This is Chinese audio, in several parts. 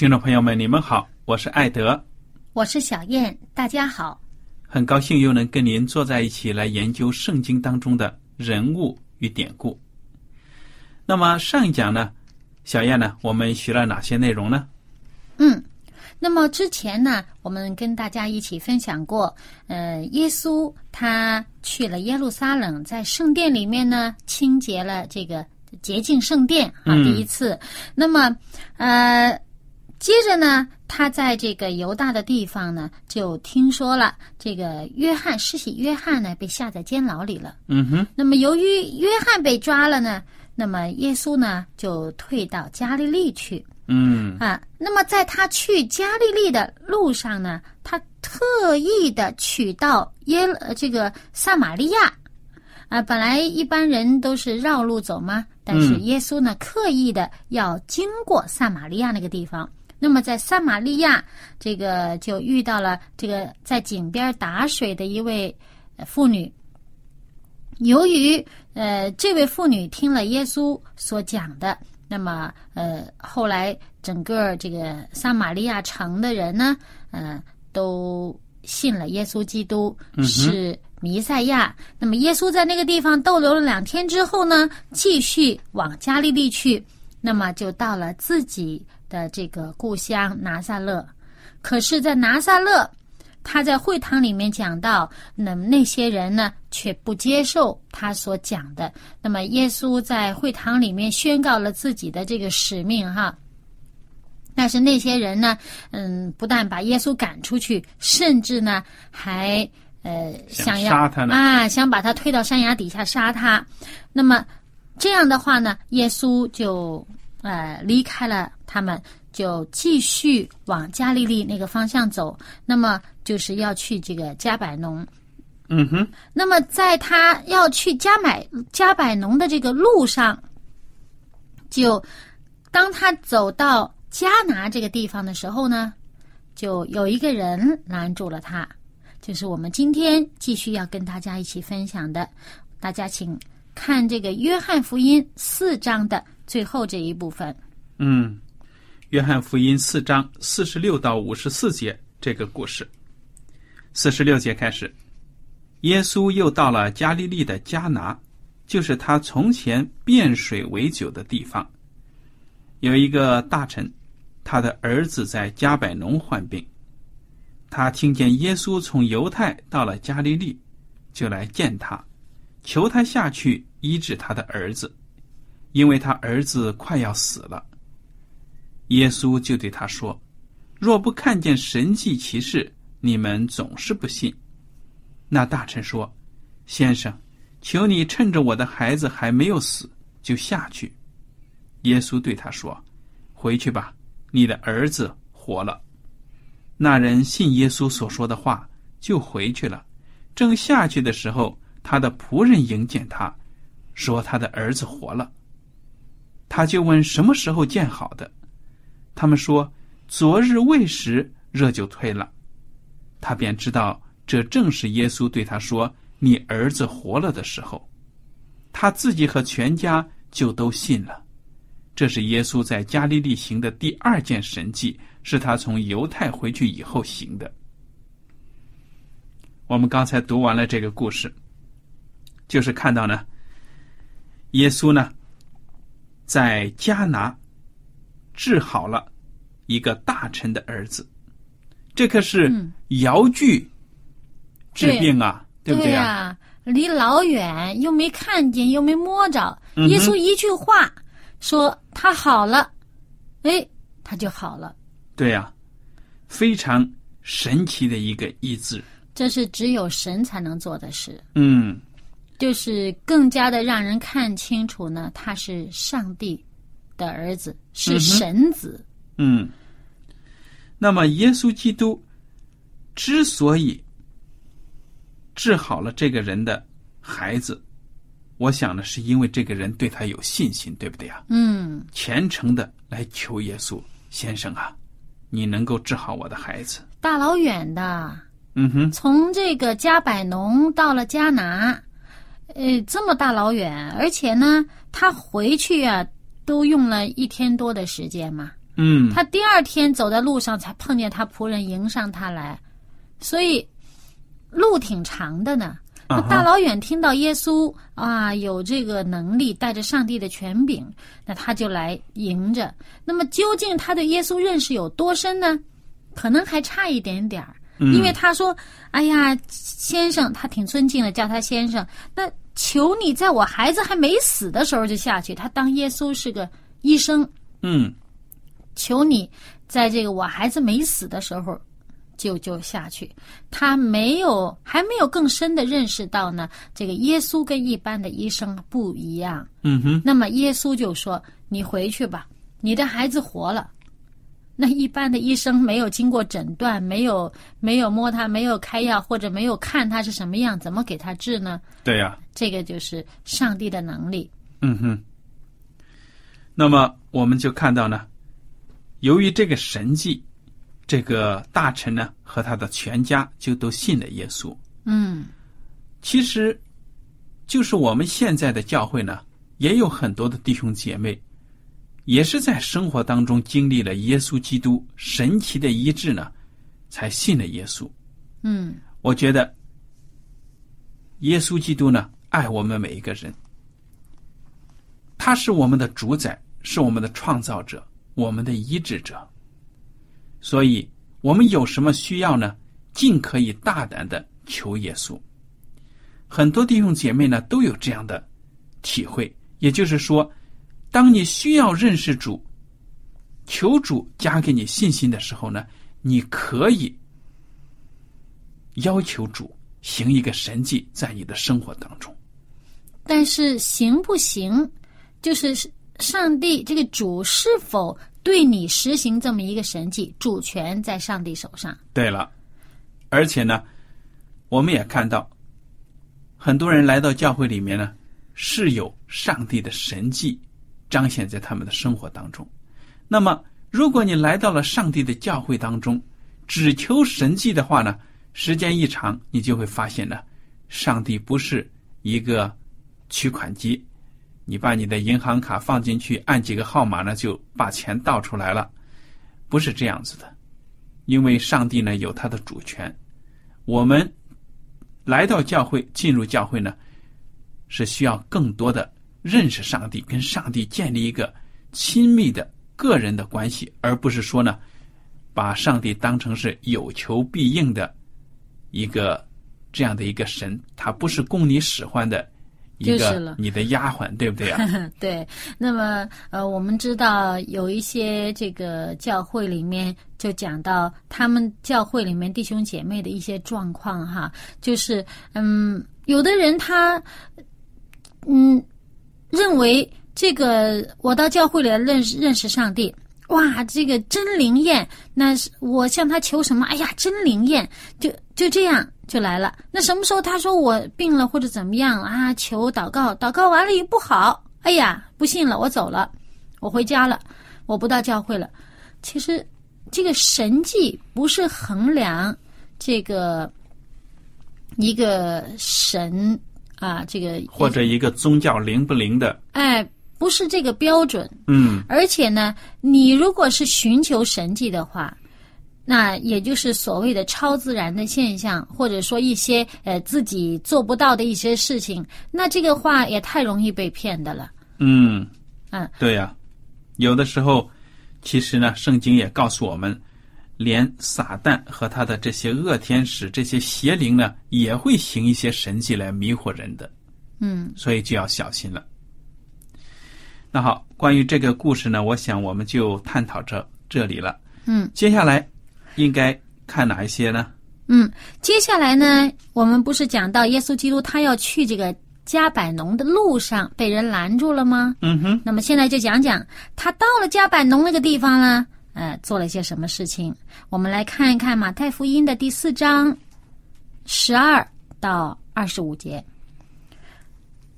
听众朋友们，你们好，我是艾德，我是小燕，大家好。很高兴又能跟您坐在一起来研究圣经当中的人物与典故。那么上一讲呢，小燕呢，我们学了哪些内容呢？嗯，那么之前呢，我们跟大家一起分享过，呃，耶稣他去了耶路撒冷，在圣殿里面呢，清洁了这个洁净圣殿啊，嗯第一次。那么，呃。接着呢，他在这个犹大的地方呢，就听说了这个约翰施洗约翰呢被下在监牢里了。嗯哼，那么由于约翰被抓了呢，那么耶稣呢就退到加利利去嗯啊。那么在他去加利利的路上呢，他特意的取到耶呃这个撒玛利亚啊。本来一般人都是绕路走嘛，但是嗯耶稣呢刻意的要经过撒玛利亚那个地方。那么在撒玛利亚，这个就遇到了这个在井边打水的一位呃妇女。由于呃这位妇女听了耶稣所讲的，那么呃后来整个这个撒玛利亚城的人呢，呃都信了耶稣基督嗯是弥赛亚。那么耶稣在那个地方逗留了两天之后呢，继续往加利利去，那么就到了自己的这个故乡拿撒勒。可是，在拿撒勒，他在会堂里面讲到，那么那些人呢却不接受他所讲的。那么耶稣在会堂里面宣告了自己的这个使命哈。但是那些人呢，嗯，不但把耶稣赶出去，甚至呢还呃想杀他呢啊，想把他推到山崖底下杀他。那么这样的话呢，耶稣就呃离开了他们，就继续往加利利那个方向走。那么就是要去这个加百农。嗯哼，那么在他要去加买加百农的这个路上，就当他走到加拿这个地方的时候呢，就有一个人拦住了他，就是我们今天继续要跟大家一起分享的。大家请看这个《约翰福音》四章的最后这一部分。嗯，约翰福音四章四十六到五十四节这个故事，四十六节开始，耶稣又到了加利利的迦拿，就是他从前变水为酒的地方。有一个大臣，他的儿子在加百农患病，他听见耶稣从犹太到了加利利，就来见他，求他下去医治他的儿子，因为他儿子快要死了。耶稣就对他说：“若不看见神迹奇事，你们总是不信。”那大臣说：“先生，求你趁着我的孩子还没有死，就下去。”耶稣对他说：“回去吧，你的儿子活了。”那人信耶稣所说的话，就回去了，正下去的时候，他的仆人迎见他，说他的儿子活了。他就问什么时候建好的，他们说昨日未时，热就退了。他便知道这正是耶稣对他说：“你儿子活了”的时候。他自己和全家就都信了。这是耶稣在加利利行的第二件神迹，是他从犹太回去以后行的。我们刚才读完了这个故事，就是看到呢，耶稣呢，在加拿治好了一个大臣的儿子，这可是遥距治病啊，对不对呀？离老远又没看见，又没摸着，耶稣一句话说他好了，哎，他就好了。对呀，非常神奇的一个医治。这是只有神才能做的事。嗯，就是更加的让人看清楚呢，他是上帝的儿子，是神子。嗯，那么耶稣基督之所以治好了这个人的孩子，我想呢，是因为这个人对他有信心，对不对啊？嗯，虔诚的来求耶稣先生啊，你能够治好我的孩子？大老远的。嗯哼，从这个加百农到了加拿，呃，这么大老远，而且呢，他回去啊，都用了一天多的时间嘛。嗯，他第二天走在路上才碰见他仆人迎上他来，所以路挺长的呢。那大老远听到耶稣啊有这个能力，带着上帝的权柄，那他就来迎着。那么究竟他对耶稣认识有多深呢？可能还差一点点儿。因为他说：“哎呀，先生，他挺尊敬的，叫他先生。那求你在我孩子还没死的时候就下去。他当耶稣是个医生，嗯，求你在这个我孩子没死的时候就就下去。他没有还没有更深的认识到呢，这个耶稣跟一般的医生不一样。嗯哼。那么耶稣就说：你回去吧，你的孩子活了。”那一般的医生没有经过诊断，没有没有摸他，没有开药，或者没有看他是什么样，怎么给他治呢？对呀，这个就是上帝的能力。嗯哼。那么我们就看到呢，由于这个神迹，这个大臣呢和他的全家就都信了耶稣。嗯，其实，就是我们现在的教会呢，也有很多的弟兄姐妹。也是在生活当中经历了耶稣基督神奇的医治呢，才信了耶稣。嗯，我觉得耶稣基督呢爱我们每一个人，他是我们的主宰，是我们的创造者，我们的医治者。所以，我们有什么需要呢？尽可以大胆的求耶稣。很多弟兄姐妹呢都有这样的体会，也就是说。当你需要认识主、求主加给你信心的时候呢，你可以要求主行一个神迹在你的生活当中。但是行不行，就是上帝这个主是否对你实行这么一个神迹，主权在上帝手上。对了，而且呢，我们也看到很多人来到教会里面呢，是有上帝的神迹。彰显在他们的生活当中。那么，如果你来到了上帝的教会当中，只求神迹的话呢，时间一长，你就会发现呢，上帝不是一个取款机，你把你的银行卡放进去，按几个号码呢，就把钱倒出来了，不是这样子的。因为上帝呢有他的主权，我们来到教会，进入教会呢，是需要更多的。认识上帝，跟上帝建立一个亲密的个人的关系，而不是说呢，把上帝当成是有求必应的一个这样的一个神，他不是供你使唤的一个你的丫鬟，对不对啊？对。那么呃，我们知道有一些这个教会里面就讲到他们教会里面弟兄姐妹的一些状况哈，就是嗯，有的人他嗯。认为这个我到教会里来认识认识上帝，哇，这个真灵验。那是我向他求什么？哎呀，真灵验，就就这样就来了。那什么时候他说我病了或者怎么样啊？求祷告，祷告完了也不好，哎呀，不信了，我走了，我回家了，我不到教会了。其实这个神迹不是衡量这个一个神啊，这个或者一个宗教灵不灵的，哎，不是这个标准。嗯而且呢，你如果是寻求神迹的话，那也就是所谓的超自然的现象，或者说一些呃自己做不到的一些事情，那这个话也太容易被骗的了。嗯，嗯，对呀、有的时候，其实呢，圣经也告诉我们，连撒旦和他的这些恶天使、这些邪灵呢，也会行一些神迹来迷惑人的，嗯所以就要小心了。那好，关于这个故事呢，我想我们就探讨这这里了。嗯接下来应该看哪一些呢？嗯，接下来呢，我们不是讲到耶稣基督他要去这个加百农的路上被人拦住了吗？嗯哼，那么现在就讲讲他到了加百农那个地方呢，呃，做了些什么事情。我们来看一看马太福音的第四章十二到二十五节。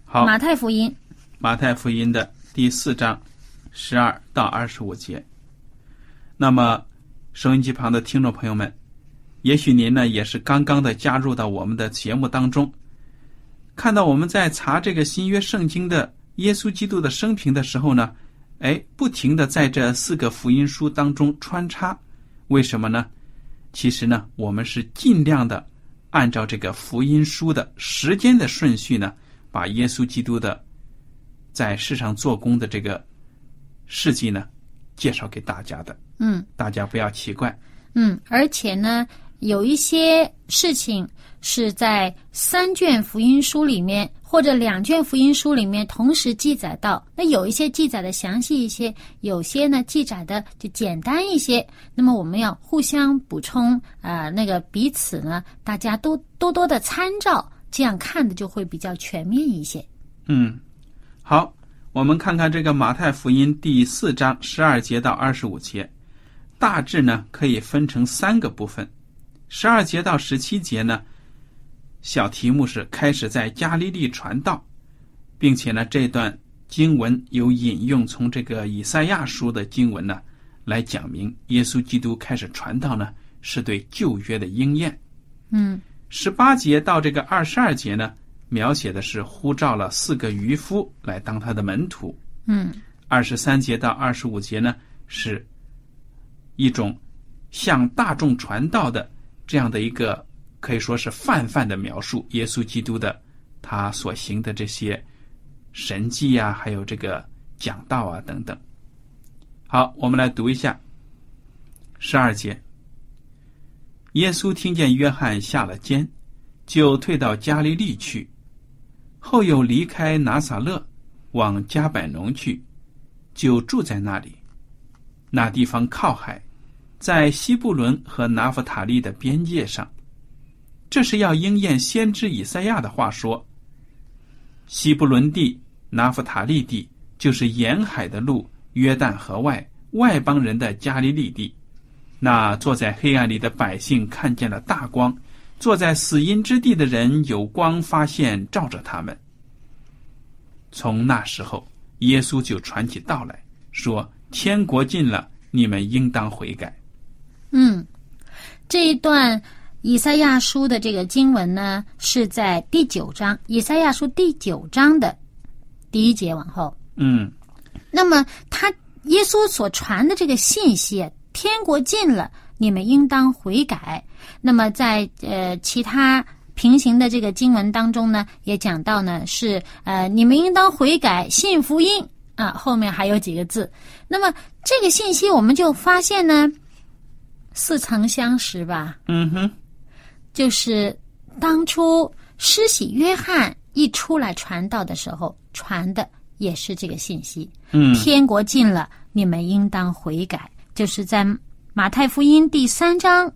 好，马太福音，马太福音的第四章十二到二十五节。那么，收音机旁的听众朋友们，也许您呢也是刚刚的加入到我们的节目当中，看到我们在查这个新约圣经的耶稣基督的生平的时候呢，哎，不停的在这四个福音书当中穿插，为什么呢？其实呢，我们是尽量的按照这个福音书的时间的顺序呢，把耶稣基督的在世上做工的这个事迹呢，介绍给大家的。嗯大家不要奇怪。嗯，而且呢，有一些事情是在三卷福音书里面或者两卷福音书里面同时记载到。那有一些记载的详细一些，有些呢记载的就简单一些。那么我们要互相补充啊、那个彼此呢，大家都多多的参照，这样看的就会比较全面一些。嗯，好，我们看看这个马太福音第四章十二节到二十五节，大致呢可以分成三个部分。十二节到十七节呢，小题目是开始在加利利传道，并且呢这段经文有引用从这个以赛亚书的经文呢来讲明耶稣基督开始传道呢是对旧约的应验。嗯十八节到这个二十二节呢，描写的是呼召了四个渔夫来当他的门徒。嗯二十三节到二十五节呢，是一种向大众传道的这样的一个可以说是泛泛的描述，耶稣基督的他所行的这些神迹啊，还有这个讲道啊等等。好，我们来读一下十二节。耶稣听见约翰下了监，就退到加利利去，后又离开拿撒勒，往加百农去，就住在那里。那地方靠海，在西布伦和拿弗塔利的边界上。这是要应验先知以赛亚的话说：“西布伦地、拿弗塔利地，就是沿海的路，约旦河外外邦人的加利利地。那坐在黑暗里的百姓看见了大光，坐在死荫之地的人有光发现，照着他们。从那时候，耶稣就传起道来说：“天国近了，你们应当悔改。嗯，这一段以赛亚书的这个经文呢，是在第九章，以赛亚书第九章的第一节往后。”嗯那么他耶稣所传的这个信息，天国近了，你们应当悔改。那么在呃其他平行的这个经文当中呢，也讲到呢是呃你们应当悔改，信福音啊，后面还有几个字。那么这个信息我们就发现呢，似曾相识吧。嗯哼，就是当初施洗约翰一出来传道的时候，传的也是这个信息。嗯天国近了，你们应当悔改。就是在马太福音第三章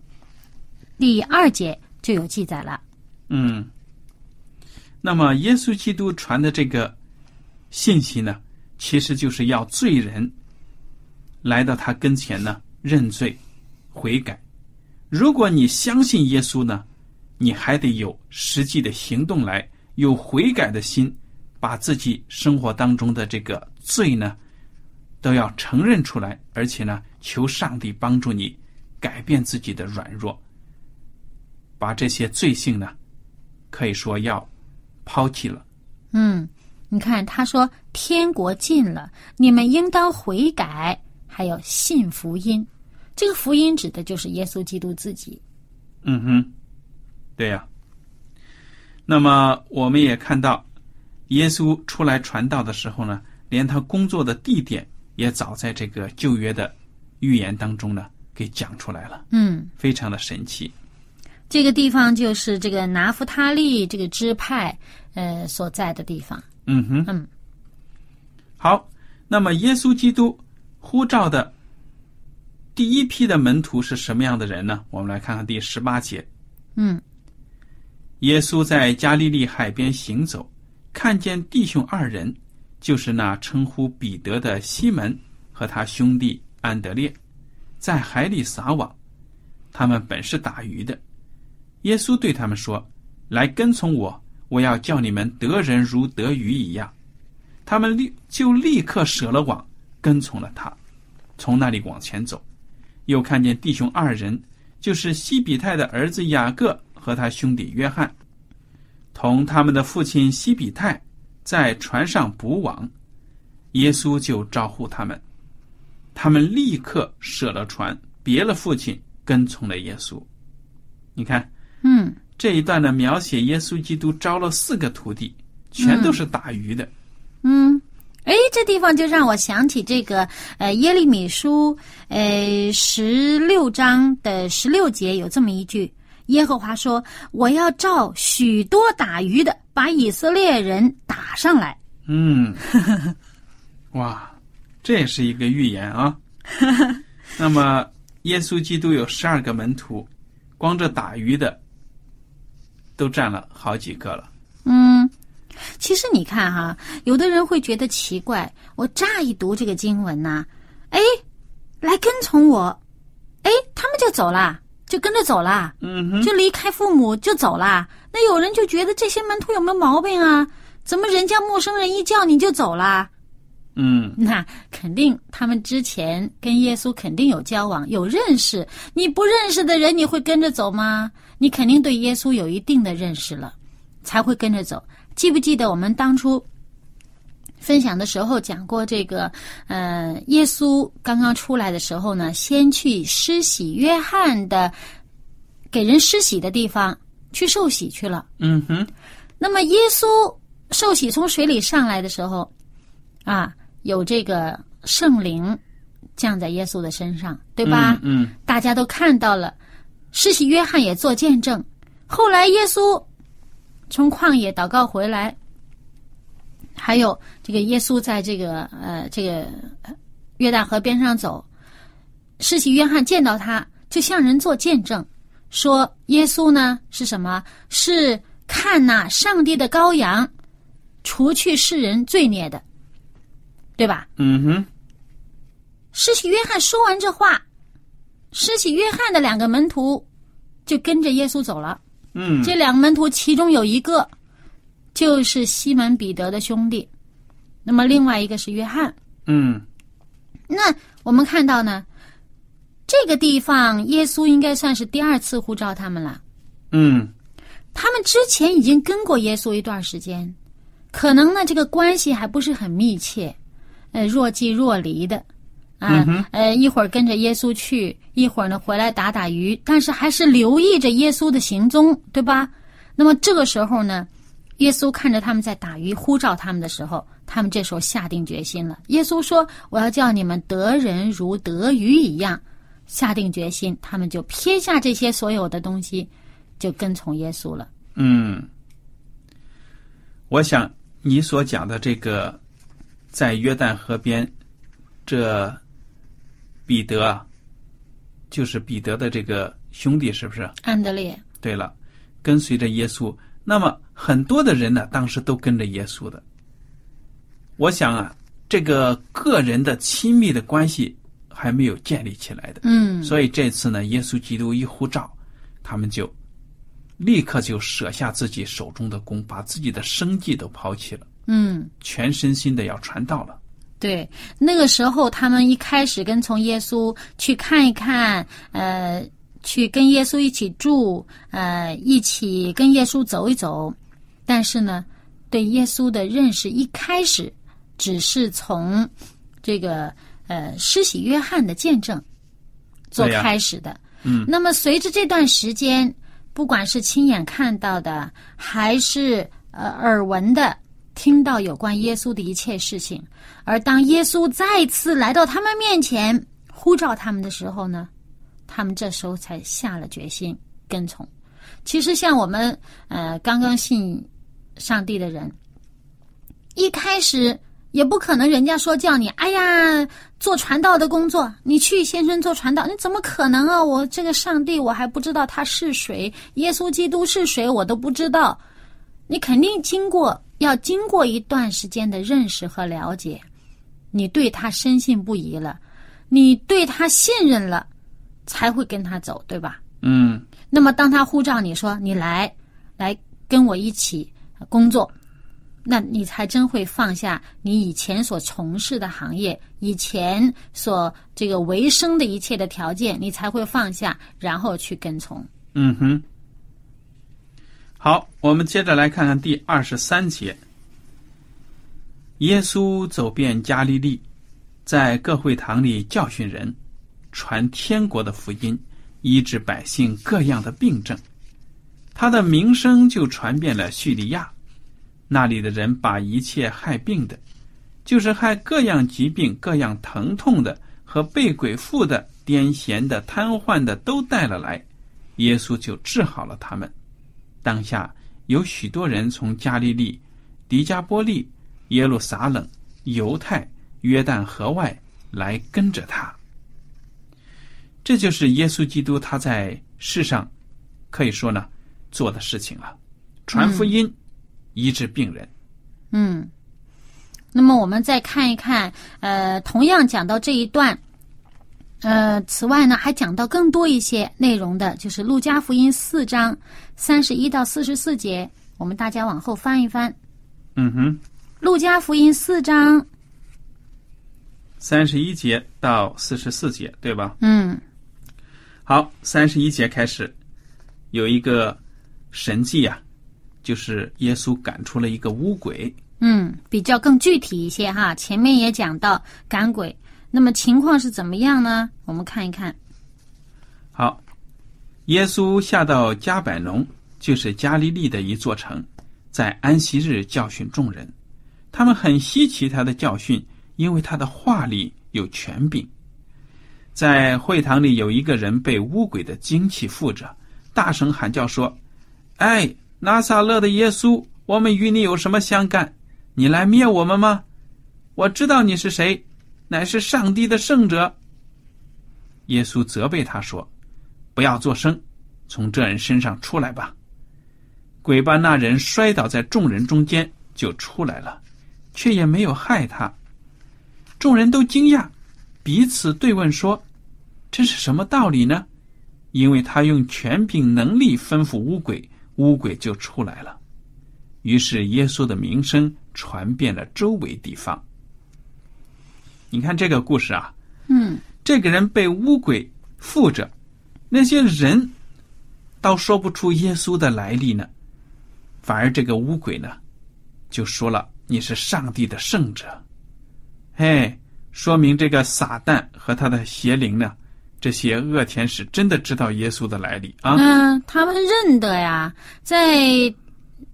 第二节就有记载了。嗯。那么，耶稣基督传的这个信息呢，其实就是要罪人来到他跟前呢认罪悔改。如果你相信耶稣呢，你还得有实际的行动来，有悔改的心，把自己生活当中的这个罪呢，都要承认出来，而且呢，求上帝帮助你改变自己的软弱，把这些罪性呢，可以说要抛弃了。嗯，你看他说天国近了，你们应当悔改，还有信福音。这个福音指的就是耶稣基督自己。嗯哼，对呀。那么我们也看到，耶稣出来传道的时候呢，连他工作的地点也早在这个旧约的预言当中呢给讲出来了。嗯，非常的神奇。这个地方就是这个拿弗他利这个支派呃所在的地方。嗯哼，嗯，好。那么耶稣基督呼召的第一批的门徒是什么样的人呢？我们来看看第十八节。嗯耶稣在加利利海边行走，看见弟兄二人，就是那称呼彼得的西门和他兄弟安德烈，在海里撒网。他们本是打鱼的。耶稣对他们说：“来跟从我，我要叫你们得人如得鱼一样。”他们立就立刻舍了网，跟从了他，从那里往前走，又看见弟兄二人，就是西比泰的儿子雅各。和他兄弟约翰，同他们的父亲西比泰在船上捕网，耶稣就招呼他们，他们立刻舍了船，别了父亲，跟从了耶稣。你看，嗯这一段呢，描写耶稣基督招了四个徒弟，全都是打鱼的。嗯，哎，这地方就让我想起这个呃耶利米书呃十六章的十六节有这么一句。耶和华说：“我要召许多打鱼的，把以色列人打上来。”嗯，哇，这也是一个预言啊。那么，耶稣基督有十二个门徒，光这打鱼的都占了好几个了。嗯，其实你看哈，有的人会觉得奇怪，我乍一读这个经文呐、哎，来跟从我，哎，他们就走了。就跟着走啦，嗯哼，就离开父母就走啦。那有人就觉得这些门徒有没有毛病啊？怎么人家陌生人一叫你就走啦？嗯，那肯定他们之前跟耶稣肯定有交往，有认识。你不认识的人，你会跟着走吗？你肯定对耶稣有一定的认识了，才会跟着走。记不记得我们当初分享的时候讲过这个？呃，耶稣刚刚出来的时候呢，先去施洗约翰的给人施洗的地方去受洗去了。嗯哼，那么耶稣受洗从水里上来的时候，啊，有这个圣灵降在耶稣的身上，对吧？嗯，大家都看到了，施洗约翰也做见证。后来耶稣从旷野祷告回来，还有这个耶稣在这个呃这个约旦河边上走，施洗约翰见到他，就向人做见证，说耶稣呢是什么？是看那上帝的羔羊，除去世人罪孽的，对吧？嗯哼，施洗约翰说完这话，施洗约翰的两个门徒就跟着耶稣走了。嗯，这两个门徒其中有一个就是西门彼得的兄弟，那么另外一个是约翰。嗯。那我们看到呢，这个地方耶稣应该算是第二次呼召他们了。嗯。他们之前已经跟过耶稣一段时间，可能呢这个关系还不是很密切，呃，若即若离的，啊，呃，一会儿跟着耶稣去，一会儿呢回来打打鱼，但是还是留意着耶稣的行踪，对吧？那么这个时候呢，耶稣看着他们在打鱼，呼召他们的时候，他们这时候下定决心了。耶稣说：“我要叫你们得人如得鱼一样。”下定决心，他们就撇下这些所有的东西，就跟从耶稣了。嗯，我想你所讲的这个，在约旦河边，这彼得啊，就是彼得的这个兄弟，是不是？安德烈，对了，跟随着耶稣，那么很多的人呢，当时都跟着耶稣的。我想啊，这个个人的亲密的关系还没有建立起来的，嗯，所以这次呢，耶稣基督一呼召，他们就立刻就舍下自己手中的弓，把自己的生计都抛弃了，嗯，全身心的要传道了。对，那个时候他们一开始跟从耶稣去看一看，呃，去跟耶稣一起住，呃，一起跟耶稣走一走。但是呢，对耶稣的认识一开始只是从这个呃施洗约翰的见证做开始的。嗯，那么随着这段时间，不管是亲眼看到的，还是呃耳闻的，听到有关耶稣的一切事情，而当耶稣再次来到他们面前呼召他们的时候呢，他们这时候才下了决心跟从。其实像我们呃刚刚信上帝的人，一开始也不可能人家说叫你，哎呀，做传道的工作，你去先生做传道，你怎么可能啊？我这个上帝我还不知道他是谁，耶稣基督是谁，我都不知道。你肯定经过要经过一段时间的认识和了解，你对他深信不疑了，你对他信任了，才会跟他走，对吧？嗯，那么当他呼召你说你来，来跟我一起工作，那你才真会放下你以前所从事的行业，以前所这个为生的一切的条件，你才会放下，然后去跟从。嗯哼。好，我们接着来看看第二十三节。耶稣走遍加利利，在各会堂里教训人，传天国的福音，医治百姓各样的病症。他的名声就传遍了叙利亚，那里的人把一切害病的，就是害各样疾病、各样疼痛的和被鬼附的、癫痫的、瘫痪的都带了来，耶稣就治好了他们。当下有许多人从加利利、迪加波利、耶路撒冷、犹太、约旦河外来跟着他。这就是耶稣基督他在世上可以说呢做的事情了，传福音、医治病人。嗯，那么我们再看一看，呃，同样讲到这一段，呃，此外呢，还讲到更多一些内容的，就是《路加福音》四章三十一到四十四节，我们大家往后翻一翻，《嗯哼，路加福音》四章，三十一节到四十四节，对吧？嗯好，三十一节开始有一个神迹啊，就是耶稣赶出了一个污鬼。嗯，比较更具体一些哈。前面也讲到赶鬼，那么情况是怎么样呢？我们看一看。好，耶稣下到加百农，就是加利利的一座城，在安息日教训众人。他们很稀奇他的教训，因为他的话里有权柄。在会堂里有一个人被污鬼的精气附着，大声喊叫说：“哎，拿撒勒的耶稣，我们与你有什么相干？你来灭我们吗？我知道你是谁，乃是上帝的圣者。”耶稣责备他说：“不要作声，从这人身上出来吧。”鬼把那人摔倒在众人中间，就出来了，却也没有害他。众人都惊讶，彼此对问说：“这是什么道理呢？”因为他用权柄能力吩咐乌鬼，乌鬼就出来了。于是耶稣的名声传遍了周围地方。你看这个故事啊，嗯这个人被乌鬼附着，那些人倒说不出耶稣的来历呢，反而这个乌鬼呢，就说了你是上帝的圣者，嘿，说明这个撒旦和他的邪灵呢，这些恶天使真的知道耶稣的来历啊。嗯、他们认得呀，在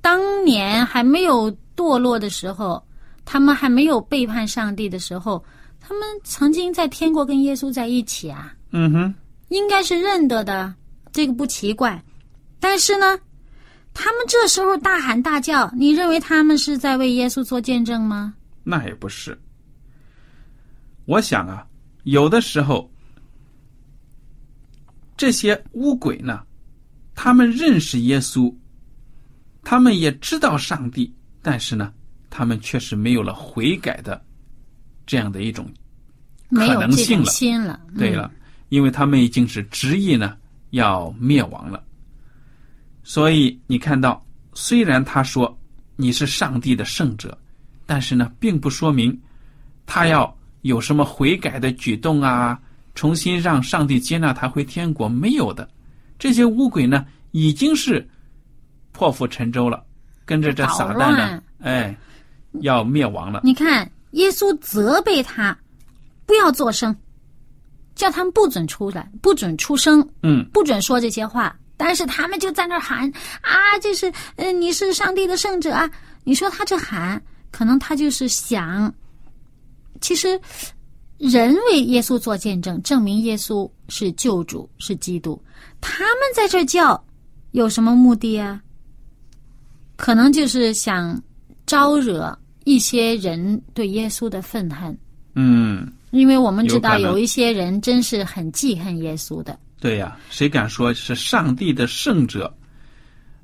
当年还没有堕落的时候，他们还没有背叛上帝的时候，他们曾经在天国跟耶稣在一起啊，嗯哼，应该是认得的，这个不奇怪。但是呢，他们这时候大喊大叫，你认为他们是在为耶稣做见证吗？那也不是。我想啊，有的时候这些污鬼呢，他们认识耶稣，他们也知道上帝，但是呢，他们确实没有了悔改的这样的一种可能性了心了。对了，因为他们已经是执意呢要灭亡了。所以你看到，虽然他说你是上帝的圣者，但是呢，并不说明他要有什么悔改的举动啊，重新让上帝接纳他回天国，没有的。这些乌鬼呢，已经是破釜沉舟了，跟着这撒旦呢，哎，要灭亡了。你看，耶稣责备他不要作声，叫他们不准出来，不准出声，嗯，不准说这些话。但是他们就在那儿喊啊，这是呃，你是上帝的圣者啊！你说他这喊，可能他就是想，其实人为耶稣做见证，证明耶稣是救主，是基督。他们在这叫，有什么目的啊？可能就是想招惹一些人对耶稣的愤恨。嗯，因为我们知道有一些人真是很记恨耶稣的。对呀，谁敢说是上帝的圣者？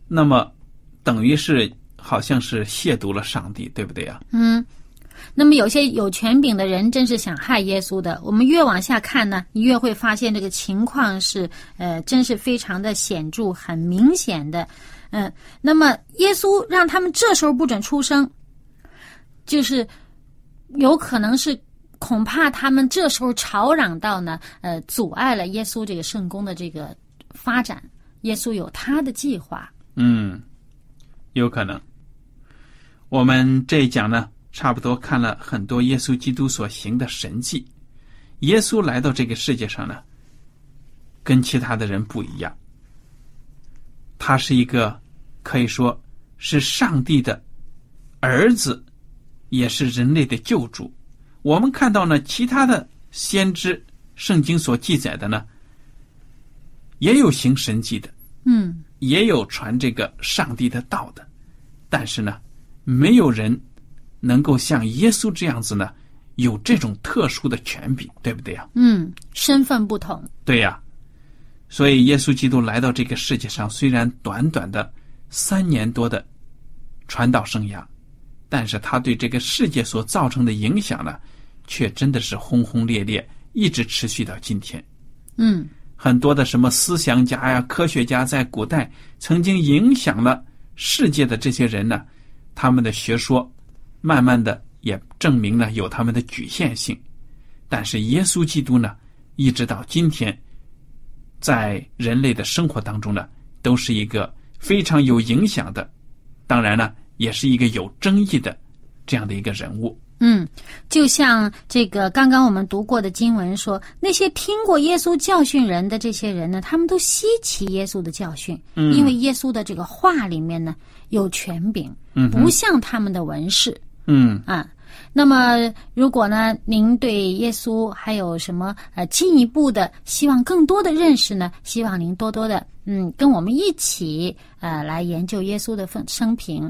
那么等于是好像是亵渎了上帝，对不对呀？嗯，那么有些有权柄的人真是想害耶稣的。我们越往下看呢，你越会发现这个情况是呃，真是非常的显著、很明显的。嗯、那么耶稣让他们这时候不准出声，就是有可能是恐怕他们这时候吵嚷到呢，呃，阻碍了耶稣这个圣公的这个发展。耶稣有他的计划。嗯，有可能。我们这一讲呢，差不多看了很多耶稣基督所行的神迹。耶稣来到这个世界上呢，跟其他的人不一样。他是一个可以说是上帝的儿子，也是人类的救主。我们看到呢，其他的先知，圣经所记载的呢，也有行神迹的。嗯也有传这个上帝的道的，但是呢，没有人能够像耶稣这样子呢，有这种特殊的权柄，对不对呀？嗯，身份不同。对呀。所以耶稣基督来到这个世界上，虽然短短的三年多的传道生涯，但是他对这个世界所造成的影响呢，却真的是轰轰烈烈，一直持续到今天。嗯很多的什么思想家呀、科学家，在古代曾经影响了世界的这些人呢，他们的学说，慢慢的也证明了有他们的局限性。但是耶稣基督呢，一直到今天，在人类的生活当中呢，都是一个非常有影响的，当然呢，也是一个有争议的这样的一个人物。嗯，就像这个刚刚我们读过的经文说，那些听过耶稣教训人的这些人呢，他们都稀奇耶稣的教训，嗯因为耶稣的这个话里面呢有权柄，嗯不像他们的文士嗯啊。那么，如果呢，您对耶稣还有什么呃进一步的希望更多的认识呢？希望您多多的嗯跟我们一起呃来研究耶稣的生生平。